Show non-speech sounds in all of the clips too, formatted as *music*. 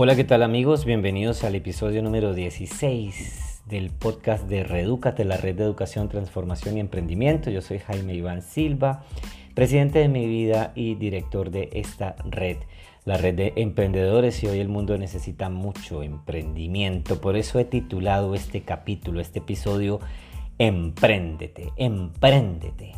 Hola, ¿qué tal amigos? Bienvenidos al episodio número 16 del podcast de Redúcate, la red de educación, transformación y emprendimiento. Yo soy Jaime Iván Silva, presidente de mi vida y director de esta red, la red de emprendedores y hoy el mundo necesita mucho emprendimiento. Por eso he titulado este capítulo, este episodio, Empréndete, empréndete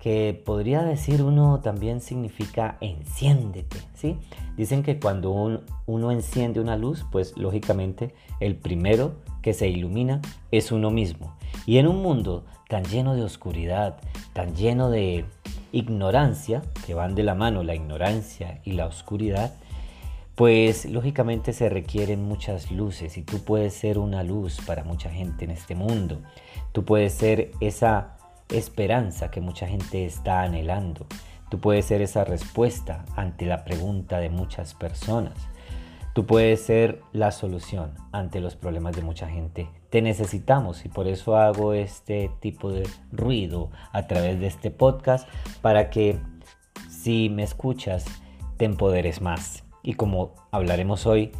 que podría decir uno también significa enciéndete, ¿sí? Dicen que cuando uno enciende una luz, pues lógicamente el primero que se ilumina es uno mismo. Y en un mundo tan lleno de oscuridad, tan lleno de ignorancia, que van de la mano la ignorancia y la oscuridad, pues lógicamente se requieren muchas luces y tú puedes ser una luz para mucha gente en este mundo. Tú puedes ser esa esperanza que mucha gente está anhelando. Tú puedes ser esa respuesta ante la pregunta de muchas personas. Tú puedes ser la solución ante los problemas de mucha gente. Te necesitamos y por eso hago este tipo de ruido a través de este podcast para que si me escuchas te empoderes más y como hablaremos hoy,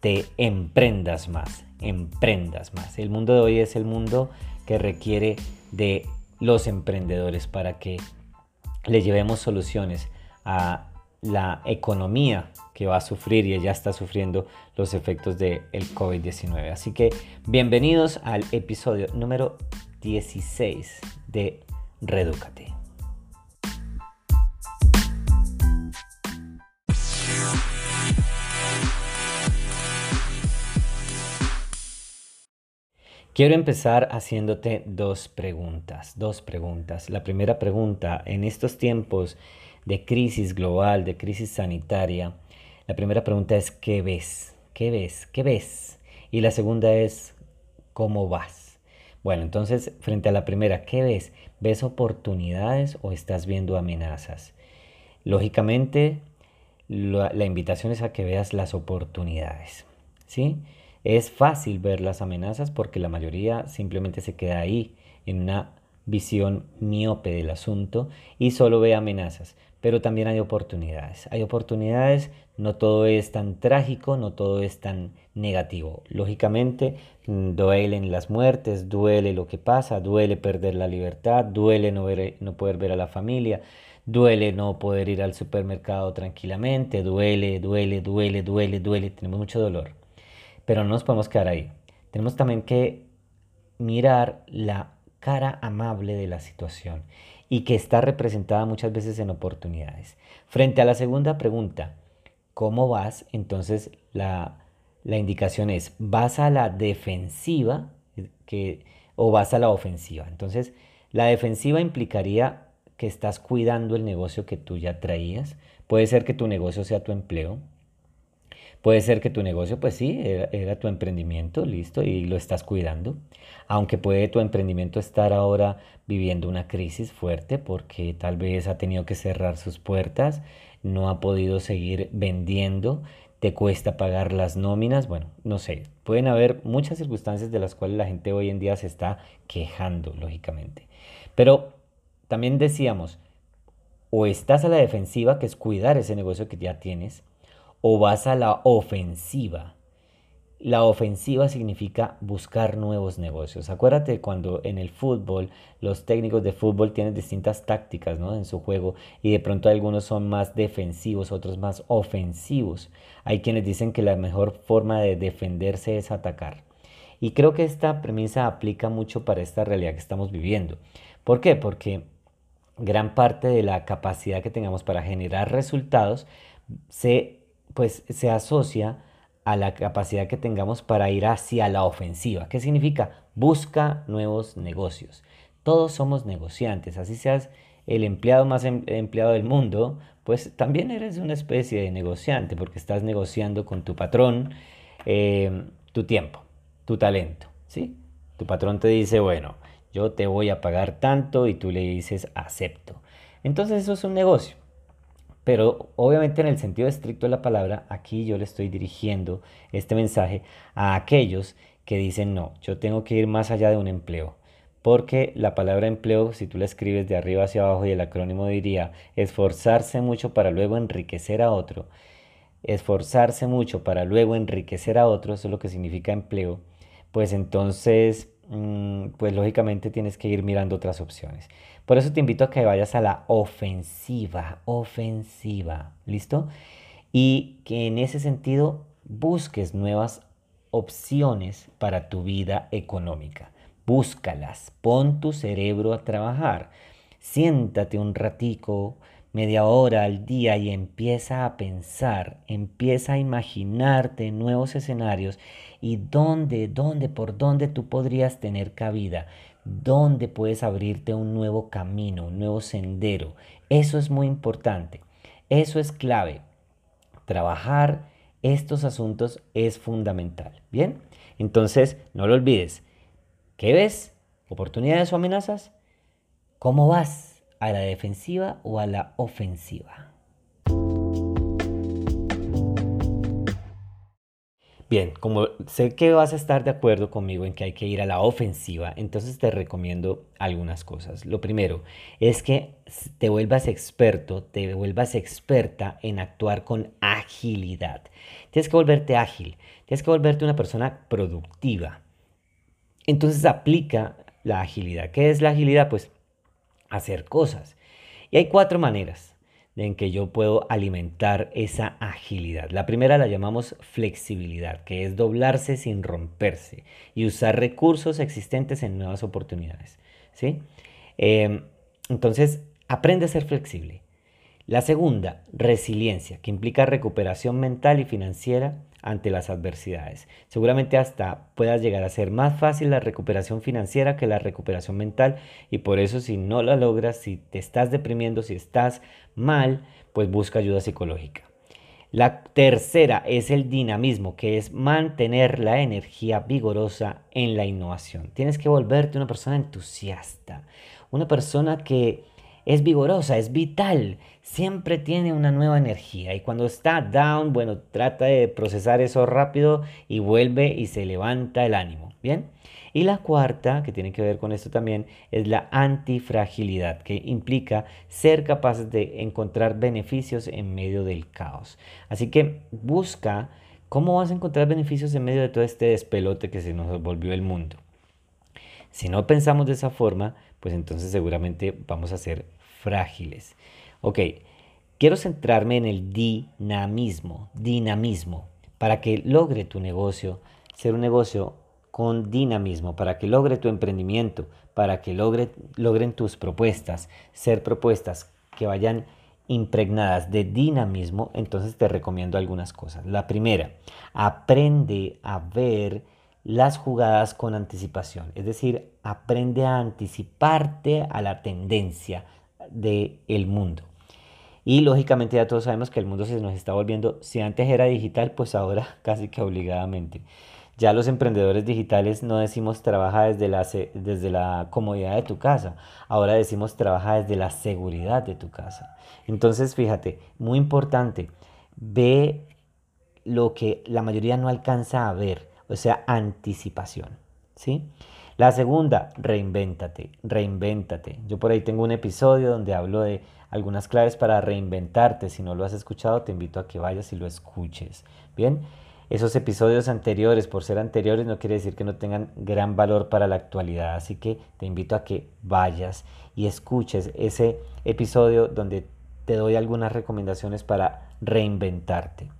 te emprendas más, emprendas más. El mundo de hoy es el mundo que requiere de los emprendedores para que le llevemos soluciones a la economía que va a sufrir y ya está sufriendo los efectos del COVID-19. Así que bienvenidos al episodio número 16 de Redúcate. Quiero empezar haciéndote dos preguntas, dos preguntas. La primera pregunta, en estos tiempos de crisis global, de crisis sanitaria, la primera pregunta es ¿qué ves? ¿Qué ves? ¿Qué ves? Y la segunda es ¿cómo vas? Bueno, entonces, frente a la primera, ¿qué ves? ¿Ves oportunidades o estás viendo amenazas? Lógicamente, la, la invitación es a que veas las oportunidades, ¿sí? Es fácil ver las amenazas porque la mayoría simplemente se queda ahí en una visión miope del asunto y solo ve amenazas. Pero también hay oportunidades. Hay oportunidades, no todo es tan trágico, no todo es tan negativo. Lógicamente, mm, duelen las muertes, duele lo que pasa, duele perder la libertad, duele no, no poder ver a la familia, duele no poder ir al supermercado tranquilamente, duele, duele, duele, duele, duele, tenemos mucho dolor. Pero no nos podemos quedar ahí. Tenemos también que mirar la cara amable de la situación y que está representada muchas veces en oportunidades. Frente a la segunda pregunta, ¿cómo vas? Entonces la, indicación es, ¿vas a la defensiva que, o vas a la ofensiva? Entonces, la defensiva implicaría que estás cuidando el negocio que tú ya traías. Puede ser que tu negocio sea tu empleo, Puede ser que tu negocio, pues sí, era, tu emprendimiento, listo, y lo estás cuidando. Aunque puede tu emprendimiento estar ahora viviendo una crisis fuerte porque tal vez ha tenido que cerrar sus puertas, no ha podido seguir vendiendo, te cuesta pagar las nóminas, bueno, no sé, pueden haber muchas circunstancias de las cuales la gente hoy en día se está quejando, lógicamente. Pero también decíamos, o estás a la defensiva, que es cuidar ese negocio que ya tienes, o vas a la ofensiva. La ofensiva significa buscar nuevos negocios. Acuérdate cuando en el fútbol los técnicos de fútbol tienen distintas tácticas ¿no? en su juego y de pronto algunos son más defensivos, otros más ofensivos. Hay quienes dicen que la mejor forma de defenderse es atacar. Y creo que esta premisa aplica mucho para esta realidad que estamos viviendo. ¿Por qué? Porque gran parte de la capacidad que tengamos para generar resultados se pues se asocia a la capacidad que tengamos para ir hacia la ofensiva. ¿Qué significa? Busca nuevos negocios. Todos somos negociantes, así seas el empleado más em, empleado del mundo, pues también eres una especie de negociante porque estás negociando con tu patrón em, tu tiempo, tu talento, ¿sí? Tu patrón te dice, bueno, yo te voy a pagar tanto y tú le dices, acepto. Entonces eso es un negocio. Pero obviamente en el sentido estricto de la palabra, aquí yo le estoy dirigiendo este mensaje a aquellos que dicen, no, yo tengo que ir más allá de un empleo. Porque la palabra empleo, si tú la escribes de arriba hacia abajo y el acrónimo diría esforzarse mucho para luego enriquecer a otro, esforzarse mucho para luego enriquecer a otros, eso es lo que significa empleo, pues entonces, pues lógicamente tienes que ir mirando otras opciones. Por eso te invito a que vayas a la ofensiva, ofensiva, ¿listo? Y que en ese sentido busques nuevas opciones para tu vida económica. Búscalas, pon tu cerebro a trabajar. Siéntate un ratico, media hora al día y empieza a pensar, empieza a imaginarte nuevos escenarios y dónde, dónde, por dónde tú podrías tener cabida, dónde puedes abrirte un nuevo camino, un nuevo sendero. Eso es muy importante, eso es clave. Trabajar estos asuntos es fundamental. Bien, entonces no lo olvides. ¿Qué ves? ¿Oportunidades o amenazas? ¿Cómo vas? ¿A la defensiva o a la ofensiva? Bien, como sé que vas a estar de acuerdo conmigo en que hay que ir a la ofensiva, entonces te recomiendo algunas cosas. Lo primero es que te vuelvas experto, te vuelvas experta en actuar con agilidad. Tienes que volverte ágil, tienes que volverte una persona productiva. Entonces aplica la agilidad. ¿Qué es la agilidad? Pues hacer cosas. Y hay cuatro maneras en que yo puedo alimentar esa agilidad. La primera la llamamos flexibilidad, que es doblarse sin romperse y usar recursos existentes en nuevas oportunidades. ¿sí? Em, entonces, aprende a ser flexible. La segunda, resiliencia, que implica recuperación mental y financiera ante las adversidades. Seguramente hasta puedas llegar a ser más fácil la recuperación financiera que la recuperación mental y por eso si no la logras, si te estás deprimiendo, si estás mal, pues busca ayuda psicológica. La tercera es el dinamismo, que es mantener la energía vigorosa en la innovación. Tienes que volverte una persona entusiasta, una persona que es vigorosa, es vital, siempre tiene una nueva energía y cuando está down, bueno, trata de procesar eso rápido y vuelve y se levanta el ánimo, ¿bien? Y la cuarta, que tiene que ver con esto también, es la antifragilidad, que implica ser capaces de encontrar beneficios en medio del caos. Así que busca cómo vas a encontrar beneficios en medio de todo este despelote que se nos volvió el mundo. Si no pensamos de esa forma, pues entonces seguramente vamos a ser frágiles. Ok, quiero centrarme en el dinamismo, dinamismo, para que logre tu negocio ser un negocio con dinamismo, para que logre tu emprendimiento, para que logre, logren tus propuestas, ser propuestas que vayan impregnadas de dinamismo, entonces te recomiendo algunas cosas. La primera, aprende a ver las jugadas con anticipación, es decir, aprende a anticiparte a la tendencia, del mundo. Y lógicamente ya todos sabemos que el mundo se nos está volviendo, si antes era digital, pues ahora *laughs* casi que obligadamente. Ya los emprendedores digitales no decimos trabaja desde la, desde la comodidad de tu casa, ahora decimos trabaja desde la seguridad de tu casa. Entonces, fíjate, muy importante, ve lo que la mayoría no alcanza a ver, o sea, anticipación, ¿sí? La segunda, reinvéntate, reinvéntate. Yo por ahí tengo un episodio donde hablo de algunas claves para reinventarte. Si no lo has escuchado, te invito a que vayas y lo escuches. Bien, esos episodios anteriores, por ser anteriores, no quiere decir que no tengan gran valor para la actualidad. Así que te invito a que vayas y escuches ese episodio donde te doy algunas recomendaciones para reinventarte.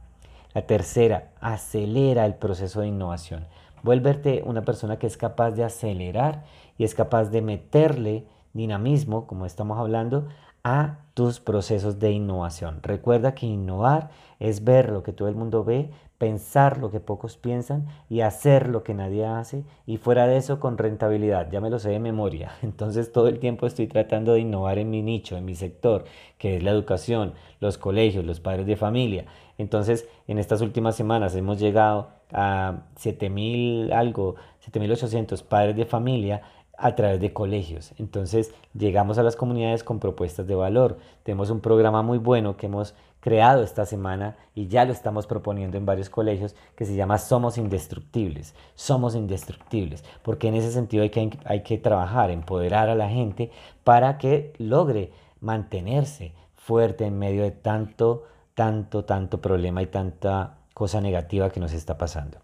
La tercera, acelera el proceso de innovación. Vuélvete una persona que es capaz de acelerar y es capaz de meterle dinamismo, como estamos hablando, a tus procesos de innovación. Recuerda que innovar es ver lo que todo el mundo ve, pensar lo que pocos piensan y hacer lo que nadie hace y fuera de eso con rentabilidad. Ya me lo sé de memoria. *laughs* Entonces todo el tiempo estoy tratando de innovar en mi nicho, en mi sector, que es la educación, los colegios, los padres de familia. Entonces en estas últimas semanas hemos llegado a 7000 algo, 7800 padres de familia a través de colegios. Entonces llegamos a las comunidades con propuestas de valor. Tenemos un programa muy bueno que hemos creado esta semana y ya lo estamos proponiendo en varios colegios que se llama Somos Indestructibles. Somos Indestructibles, porque en ese sentido hay que, hay que trabajar, empoderar a la gente para que logre mantenerse fuerte en medio de tanto tanto, tanto problema y tanta cosa negativa que nos está pasando.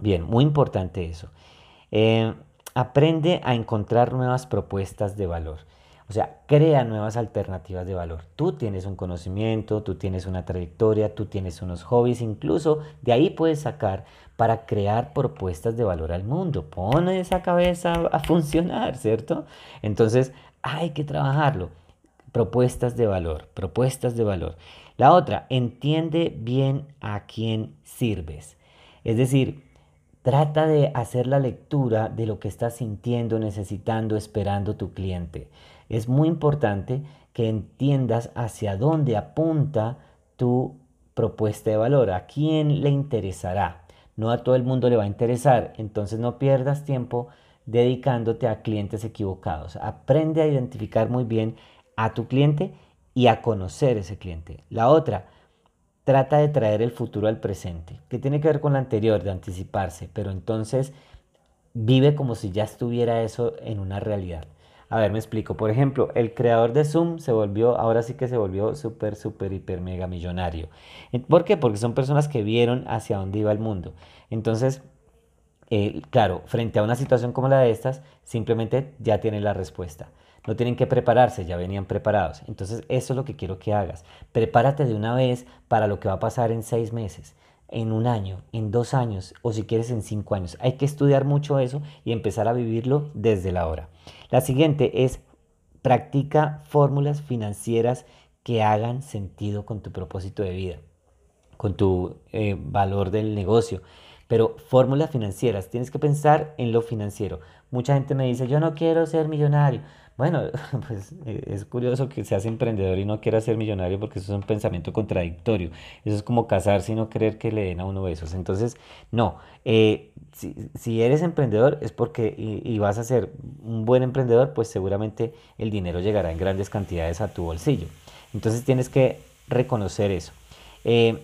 Bien, muy importante eso. Eh, aprende a encontrar nuevas propuestas de valor. O sea, crea nuevas alternativas de valor. Tú tienes un conocimiento, tú tienes una trayectoria, tú tienes unos hobbies, incluso de ahí puedes sacar para crear propuestas de valor al mundo. Pone esa cabeza a funcionar, ¿cierto? Entonces, hay que trabajarlo. Propuestas de valor, propuestas de valor. La otra, entiende bien a quién sirves. Es decir, Trata de hacer la lectura de lo que está sintiendo, necesitando, esperando tu cliente. Es muy importante que entiendas hacia dónde apunta tu propuesta de valor, a quién le interesará. No a todo el mundo le va a interesar, entonces no pierdas tiempo dedicándote a clientes equivocados. Aprende a identificar muy bien a tu cliente y a conocer ese cliente. La otra, trata de traer el futuro al presente, que tiene que ver con la anterior, de anticiparse, pero entonces vive como si ya estuviera eso en una realidad. A ver, me explico. Por ejemplo, el creador de Zoom se volvió, ahora sí que se volvió súper, súper, hiper, mega millonario. ¿Por qué? Porque son personas que vieron hacia dónde iba el mundo. Entonces, eh, claro, frente a una situación como la de estas, simplemente ya tienen la respuesta. No tienen que prepararse, ya venían preparados. Entonces eso es lo que quiero que hagas. Prepárate de una vez para lo que va a pasar en seis meses, en un año, en dos años o si quieres en cinco años. Hay que estudiar mucho eso y empezar a vivirlo desde la hora. La siguiente es practica fórmulas financieras que hagan sentido con tu propósito de vida, con tu eh, valor del negocio. Pero fórmulas financieras, tienes que pensar en lo financiero. Mucha gente me dice, yo no quiero ser millonario. Bueno, *laughs* pues eh, es curioso que seas emprendedor y no quieras ser millonario porque eso es un pensamiento contradictorio. Eso es como casarse y no querer que le den a uno besos. Entonces, no, eh, si, eres emprendedor es porque y, vas a ser un buen emprendedor, pues seguramente el dinero llegará en grandes cantidades a tu bolsillo. Entonces tienes que reconocer eso. Eh,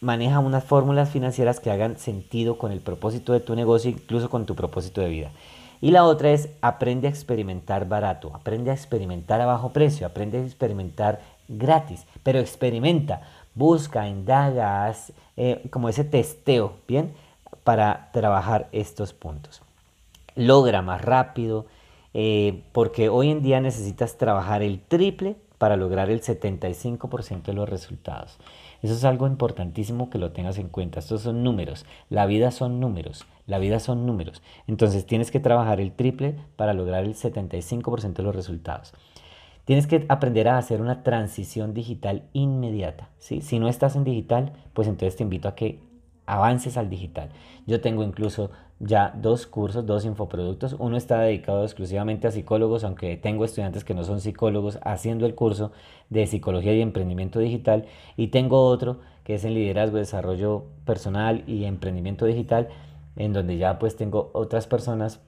maneja unas fórmulas financieras que hagan sentido con el propósito de tu negocio, incluso con tu propósito de vida. Y la otra es aprende a experimentar barato, aprende a experimentar a bajo precio, aprende a experimentar gratis, pero experimenta, busca, indaga, eh, como ese testeo, ¿bien? Para trabajar estos puntos. Logra más rápido, eh, porque hoy en día necesitas trabajar el triple para lograr el 75% de los resultados. Eso es algo importantísimo que lo tengas en cuenta. Estos son números. La vida son números. La vida son números. Entonces tienes que trabajar el triple para lograr el 75% de los resultados. Tienes que aprender a hacer una transición digital inmediata. ¿sí? Si no estás en digital, pues entonces te invito a que avances al digital. Yo tengo incluso ya dos cursos, dos infoproductos. Uno está dedicado exclusivamente a psicólogos, aunque tengo estudiantes que no son psicólogos haciendo el curso de psicología y emprendimiento digital. Y tengo otro que es en liderazgo, desarrollo personal y emprendimiento digital, en donde ya pues tengo otras personas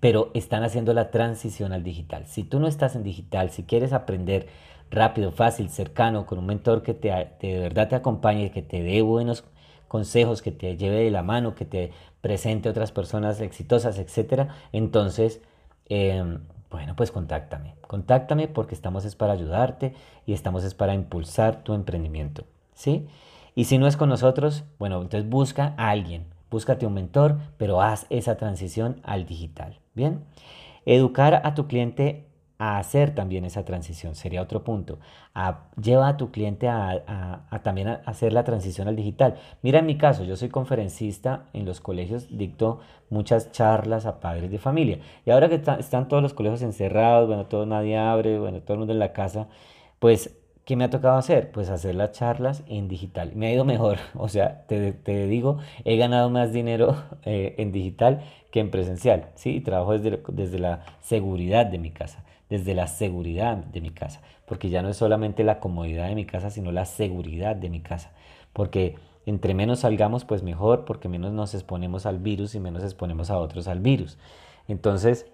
pero están haciendo la transición al digital. Si tú no estás en digital, si quieres aprender rápido, fácil, cercano, con un mentor que te, de verdad te acompañe, que te dé buenos consejos, que te lleve de la mano, que te presente otras personas exitosas, etcétera, entonces, em, bueno, pues contáctame. Contáctame porque estamos es para ayudarte y estamos es para impulsar tu emprendimiento, ¿sí? Y si no es con nosotros, bueno, entonces busca a alguien, búscate un mentor, pero haz esa transición al digital, ¿bien? Educar a tu cliente a hacer también esa transición, sería otro punto. lleva a tu cliente a, también hacer la transición al digital. Mira en mi caso, yo soy conferencista en los colegios, dicto muchas charlas a padres de familia. Y ahora que están todos los colegios encerrados, bueno, todo nadie abre, bueno, todo el mundo en la casa, pues ¿Qué me ha tocado hacer? Pues hacer las charlas en digital. Me ha ido mejor. *laughs* O sea, te, digo, he ganado más dinero eh, en digital que en presencial. Sí, trabajo desde, desde la seguridad de mi casa desde la seguridad de mi casa, porque ya no es solamente la comodidad de mi casa, sino la seguridad de mi casa, porque entre menos salgamos, pues mejor, porque menos nos exponemos al virus y menos exponemos a otros al virus. Entonces,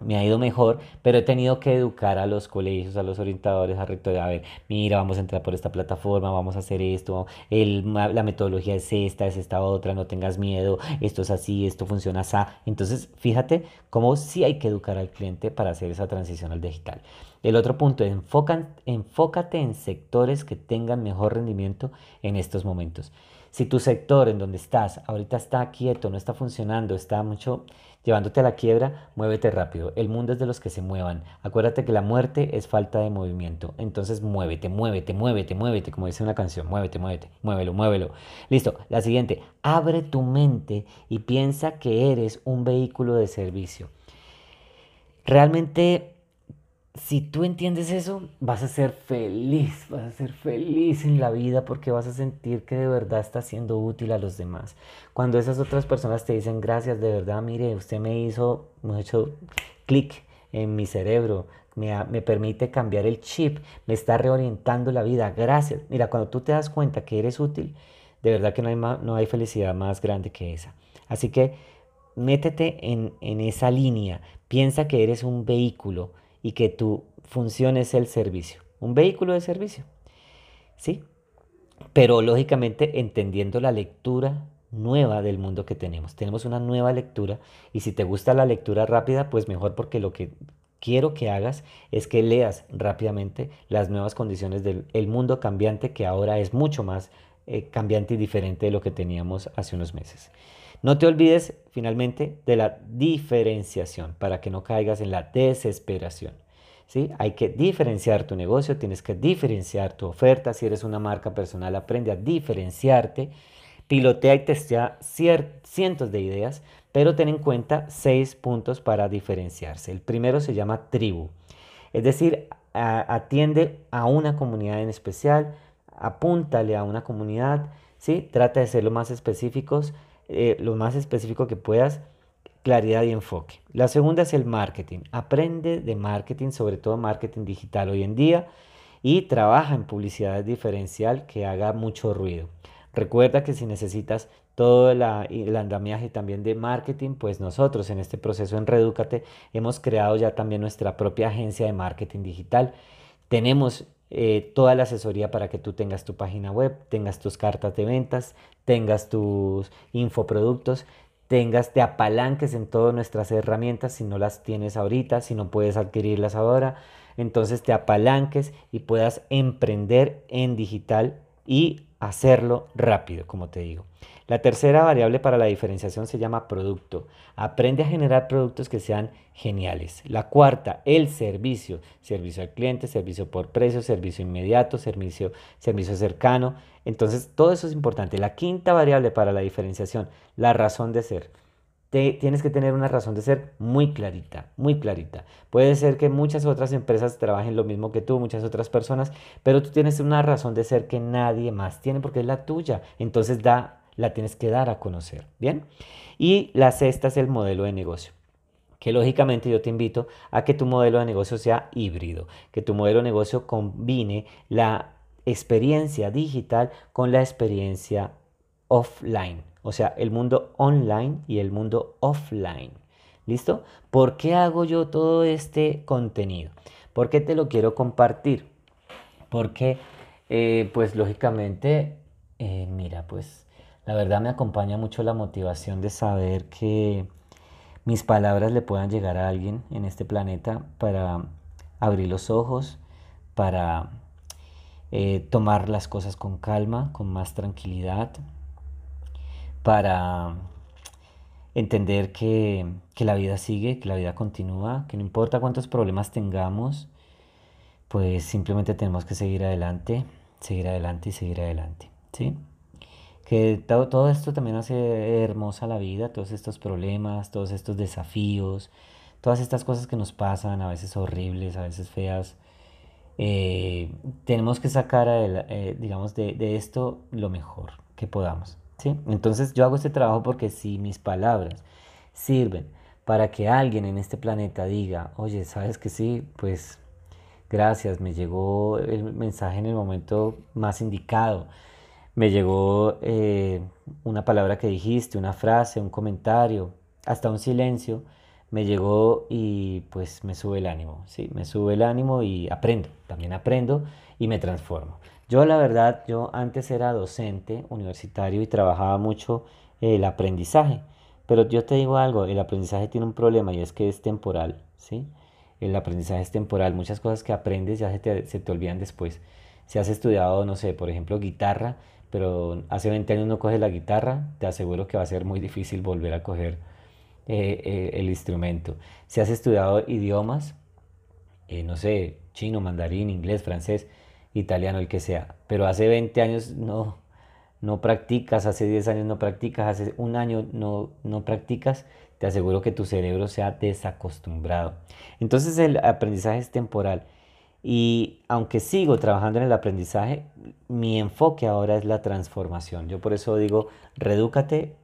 me ha ido mejor, pero he tenido que educar a los colegios, a los orientadores, a rectores, a ver, mira, vamos a entrar por esta plataforma, vamos a hacer esto, el, la metodología es esta, es esta otra, no tengas miedo, esto es así, esto funciona así. Entonces, fíjate cómo sí hay que educar al cliente para hacer esa transición al digital. El otro punto es enfócate en sectores que tengan mejor rendimiento en estos momentos. Si tu sector en donde estás ahorita está quieto, no está funcionando, está mucho llevándote a la quiebra, muévete rápido. El mundo es de los que se muevan. Acuérdate que la muerte es falta de movimiento. Entonces muévete, muévete, muévete, muévete, como dice una canción, muévete, muévete, muévelo, muévelo. Listo, la siguiente, abre tu mente y piensa que eres un vehículo de servicio. Realmente si tú entiendes eso, vas a ser feliz, vas a ser feliz en la vida porque vas a sentir que de verdad estás siendo útil a los demás. Cuando esas otras personas te dicen gracias, de verdad, mire, usted me hizo, me ha hecho clic en mi cerebro, me, me, permite cambiar el chip, me está reorientando la vida, gracias. Mira, cuando tú te das cuenta que eres útil, de verdad que no hay, no hay felicidad más grande que esa. Así que métete en, en esa línea, piensa que eres un vehículo y que tu función es el servicio, un vehículo de servicio. ¿Sí? Pero lógicamente entendiendo la lectura nueva del mundo que tenemos. Tenemos una nueva lectura y si te gusta la lectura rápida, pues mejor porque lo que quiero que hagas es que leas rápidamente las nuevas condiciones del mundo cambiante que ahora es mucho más eh, cambiante y diferente de lo que teníamos hace unos meses. No te olvides finalmente de la diferenciación para que no caigas en la desesperación. ¿sí? Hay que diferenciar tu negocio, tienes que diferenciar tu oferta. Si eres una marca personal, aprende a diferenciarte. Pilotea y testea cientos de ideas, pero ten en cuenta seis puntos para diferenciarse. El primero se llama tribu, es decir, atiende a una comunidad en especial, apúntale a una comunidad, ¿sí? trata de ser lo más específicos eh, lo más específico que puedas, claridad y enfoque. La segunda es el marketing. Aprende de marketing, sobre todo marketing digital hoy en día, y trabaja en publicidad diferencial que haga mucho ruido. Recuerda que si necesitas todo la, el andamiaje también de marketing, pues nosotros en este proceso en Redúcate hemos creado ya también nuestra propia agencia de marketing digital. Tenemos eh, toda la asesoría para que tú tengas tu página web, tengas tus cartas de ventas, tengas tus infoproductos, tengas, te apalanques en todas nuestras herramientas si no las tienes ahorita, si no puedes adquirirlas ahora, entonces te apalanques y puedas emprender en digital y hacerlo rápido, como te digo. La tercera variable para la diferenciación se llama producto. Aprende a generar productos que sean geniales. La cuarta, el servicio. Servicio al cliente, servicio por precio, servicio inmediato, servicio, servicio cercano. Entonces, todo eso es importante. La quinta variable para la diferenciación, la razón de ser. tienes que tener una razón de ser muy clarita, muy clarita. Puede ser que muchas otras empresas trabajen lo mismo que tú, muchas otras personas, pero tú tienes una razón de ser que nadie más tiene porque es la tuya. Entonces da la tienes que dar a conocer, ¿bien? Y la sexta es el modelo de negocio que lógicamente yo te invito a que tu modelo de negocio sea híbrido, que tu modelo de negocio combine la experiencia digital con la experiencia offline, o sea, el mundo online y el mundo offline. ¿Listo? ¿Por qué hago yo todo este contenido? ¿Por qué te lo quiero compartir? Porque, eh, pues lógicamente, eh, mira, pues la verdad me acompaña mucho la motivación de saber que mis palabras le puedan llegar a alguien en este planeta para abrir los ojos, para eh, tomar las cosas con calma, con más tranquilidad, para entender que, que, la vida sigue, que la vida continúa, que no importa cuántos problemas tengamos, pues simplemente tenemos que seguir adelante, seguir adelante y seguir adelante. ¿sí? Que todo, esto también hace hermosa la vida, todos estos problemas, todos estos desafíos, todas estas cosas que nos pasan, a veces horribles, a veces feas. Eh, tenemos que sacar, eh, digamos, de, esto lo mejor que podamos. ¿sí? Entonces yo hago este trabajo porque si mis palabras sirven para que alguien en este planeta diga, oye, ¿sabes que sí? Pues gracias, me llegó el mensaje en el momento más indicado me llegó eh, una palabra que dijiste, una frase, un comentario, hasta un silencio, me llegó y pues me sube el ánimo, ¿sí? Me sube el ánimo y aprendo, también aprendo y me transformo. Yo la verdad, yo antes era docente universitario y trabajaba mucho el aprendizaje, pero yo te digo algo, el aprendizaje tiene un problema y es que es temporal, ¿sí? El aprendizaje es temporal, muchas cosas que aprendes ya se te, se te olvidan después. Si has estudiado, no sé, por ejemplo, guitarra, pero hace 20 años no coges la guitarra, te aseguro que va a ser muy difícil volver a coger eh, eh, el instrumento. Si has estudiado idiomas, eh, no sé, chino, mandarín, inglés, francés, italiano, el que sea, pero hace 20 años no, no practicas, hace 10 años no practicas, hace un año no, no practicas, te aseguro que tu cerebro se ha desacostumbrado. Entonces el aprendizaje es temporal. Y aunque sigo trabajando en el aprendizaje, mi enfoque ahora es la transformación. Yo por eso digo, redúcate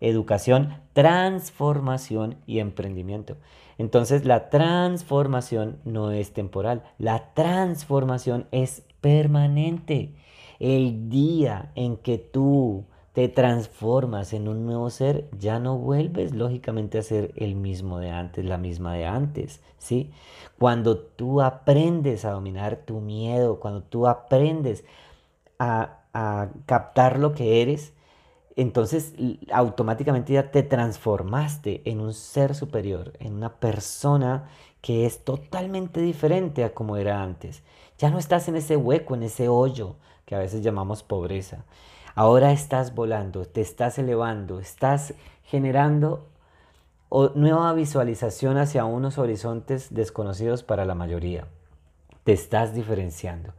educación, transformación y emprendimiento. Entonces la transformación no es temporal, la transformación es permanente. El día en que tú te transformas en un nuevo ser, ya no vuelves lógicamente a ser el mismo de antes, la misma de antes, ¿sí? Cuando tú aprendes a dominar tu miedo, cuando tú aprendes a, a captar lo que eres, entonces automáticamente ya te transformaste en un ser superior, en una persona que es totalmente diferente a como era antes. Ya no estás en ese hueco, en ese hoyo que a veces llamamos pobreza. Ahora estás volando, te estás elevando, estás generando nueva visualización hacia unos horizontes desconocidos para la mayoría. Te estás diferenciando.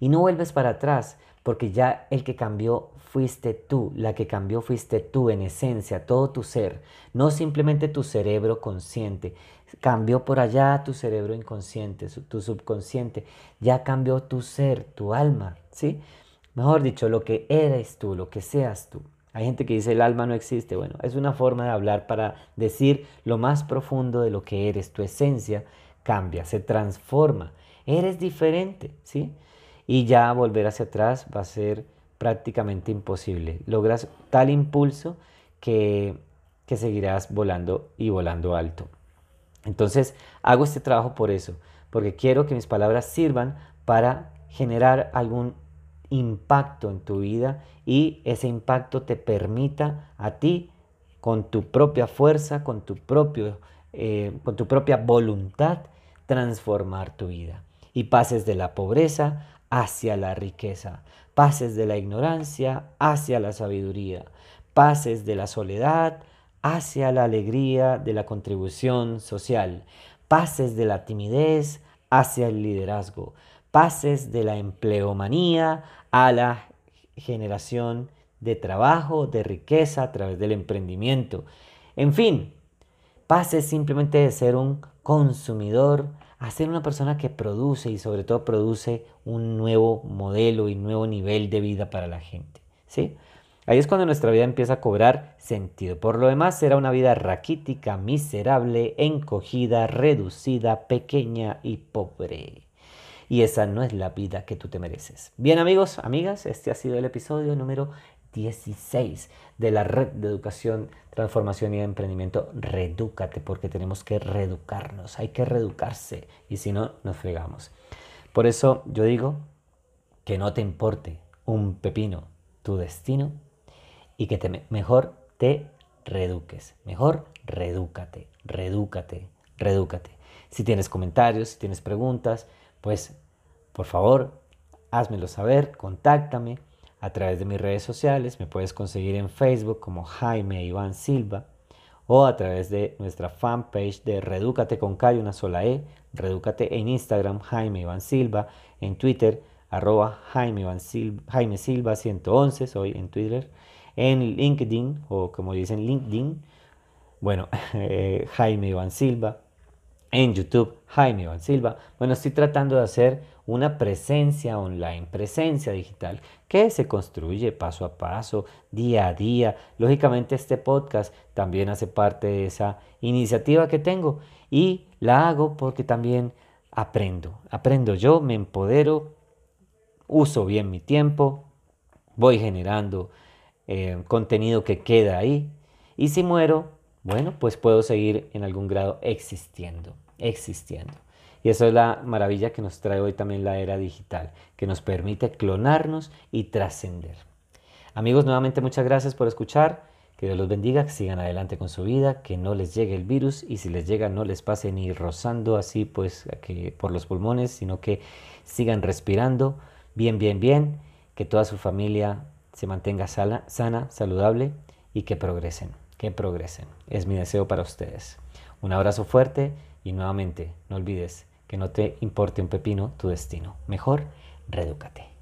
Y no vuelves para atrás, porque ya el que cambió fuiste tú, la que cambió fuiste tú en esencia, todo tu ser, no simplemente tu cerebro consciente, cambió por allá tu cerebro inconsciente, tu subconsciente, ya cambió tu ser, tu alma, ¿sí? Mejor dicho, lo que eres tú, lo que seas tú. Hay gente que dice el alma no existe. Bueno, es una forma de hablar para decir lo más profundo de lo que eres. Tu esencia cambia, se transforma. Eres diferente, ¿sí? Y ya volver hacia atrás va a ser prácticamente imposible. Logras tal impulso que, que seguirás volando y volando alto. Entonces, hago este trabajo por eso, porque quiero que mis palabras sirvan para generar algún impacto en tu vida y ese impacto te permita a ti, con tu propia fuerza, con tu, propio, eh, con tu propia voluntad, transformar tu vida. Y pases de la pobreza hacia la riqueza, pases de la ignorancia hacia la sabiduría, pases de la soledad hacia la alegría de la contribución social, pases de la timidez hacia el liderazgo, pases de la empleomanía a la generación de trabajo, de riqueza a través del emprendimiento. En fin, pases simplemente de ser un consumidor a ser una persona que produce y sobre todo produce un nuevo modelo y nuevo nivel de vida para la gente. ¿sí? Ahí es cuando nuestra vida empieza a cobrar sentido. Por lo demás, será una vida raquítica, miserable, encogida, reducida, pequeña y pobre. Y esa no es la vida que tú te mereces. Bien amigos, amigas, este ha sido el episodio número 16 de la red de educación, transformación y emprendimiento. Redúcate porque tenemos que reeducarnos, hay que reeducarse y si no, nos fregamos. Por eso yo digo que no te importe un pepino tu destino y que mejor te reeduques, mejor redúcate, redúcate, redúcate. Si tienes comentarios, si tienes preguntas, pues por favor, házmelo saber, contáctame a través de mis redes sociales. Me puedes conseguir en Facebook como Jaime Iván Silva o a través de nuestra fanpage de Redúcate con Calle, una sola E. Redúcate en Instagram, Jaime Iván Silva, en Twitter, arroba Jaime, Silva, Jaime Silva 111, soy en Twitter, en LinkedIn o como dicen LinkedIn, bueno, *laughs* eh, Jaime Iván Silva, en YouTube, Jaime Iván Silva. Bueno, estoy tratando de hacer una presencia online, presencia digital, que se construye paso a paso, día a día. Lógicamente este podcast también hace parte de esa iniciativa que tengo y la hago porque también aprendo. Aprendo yo, me empodero, uso bien mi tiempo, voy generando eh, contenido que queda ahí y si muero, Bueno, pues puedo seguir en algún grado existiendo, existiendo. Y eso es la maravilla que nos trae hoy también la era digital, que nos permite clonarnos y trascender. Amigos, nuevamente muchas gracias por escuchar. Que Dios los bendiga, que sigan adelante con su vida, que no les llegue el virus y si les llega no les pase ni rozando así pues que por los pulmones, sino que sigan respirando bien, bien, bien, que toda su familia se mantenga sana, sana saludable y que progresen, que progresen. Es mi deseo para ustedes. Un abrazo fuerte y nuevamente no olvides que no te importe un pepino tu destino. Mejor, redúcate.